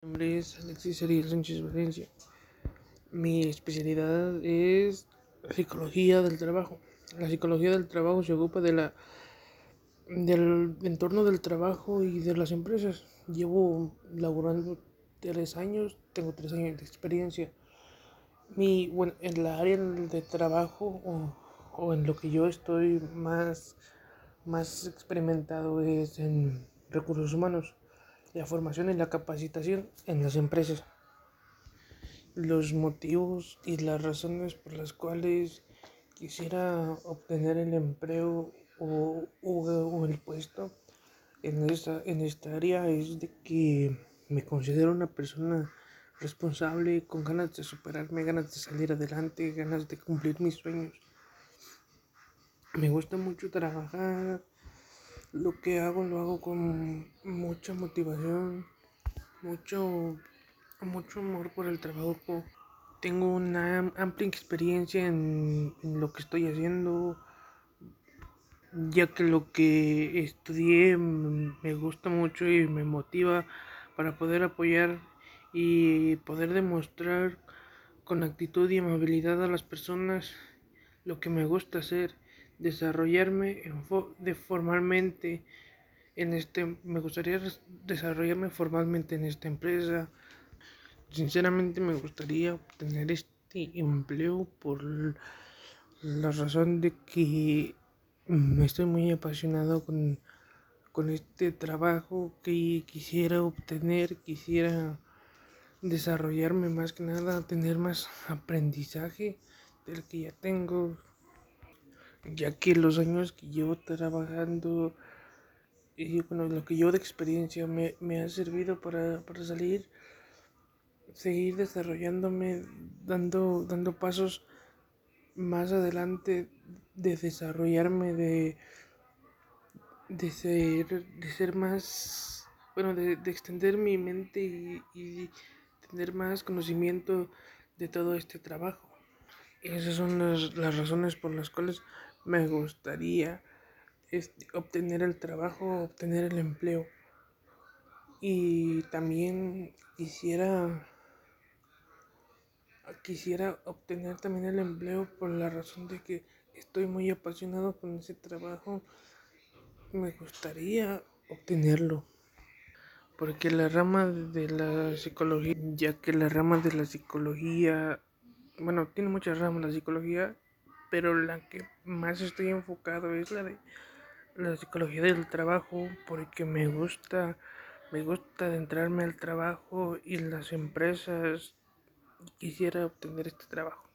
Mi nombre es Alexis Ariel Sánchez Valencia. Mi especialidad es psicología del trabajo. La psicología del trabajo se ocupa del entorno del trabajo y de las empresas. Llevo laborando tres años, tengo tres años de experiencia. Mi, bueno, en la área de trabajo o, o en lo que yo estoy más, más experimentado es en recursos humanos la formación y la capacitación en las empresas. Los motivos y las razones por las cuales quisiera obtener el empleo o, o, el puesto en esta, en esta área es de que me considero una persona responsable, con ganas de superarme, ganas de salir adelante, ganas de cumplir mis sueños. Me gusta mucho trabajar, lo que hago lo hago con mucha motivación, mucho, mucho amor por el trabajo. Tengo una amplia experiencia en, en lo que estoy haciendo, ya que lo que estudié me gusta mucho y me motiva para poder apoyar y poder demostrar con actitud y amabilidad a las personas lo que me gusta hacer desarrollarme de formalmente en este me gustaría desarrollarme formalmente en esta empresa. Sinceramente me gustaría obtener este empleo por la razón de que me estoy muy apasionado con, con este trabajo que quisiera obtener quisiera desarrollarme más que nada tener más aprendizaje del que ya tengo ya que los años que llevo trabajando y bueno, lo que yo de experiencia me, me ha servido para, para, salir, seguir desarrollándome, dando, dando pasos más adelante de desarrollarme, de, de, ser, de ser más, bueno, de, de extender mi mente y, y tener más conocimiento de todo este trabajo. Esas son las, las razones por las cuales me gustaría este, obtener el trabajo, obtener el empleo. Y también quisiera quisiera obtener también el empleo por la razón de que estoy muy apasionado con ese trabajo. Me gustaría obtenerlo. Porque la rama de la psicología, ya que la rama de la psicología, bueno, tiene muchas ramas la psicología, pero la que más estoy enfocado es la de la psicología del trabajo porque me gusta me gusta adentrarme al trabajo y las empresas quisiera obtener este trabajo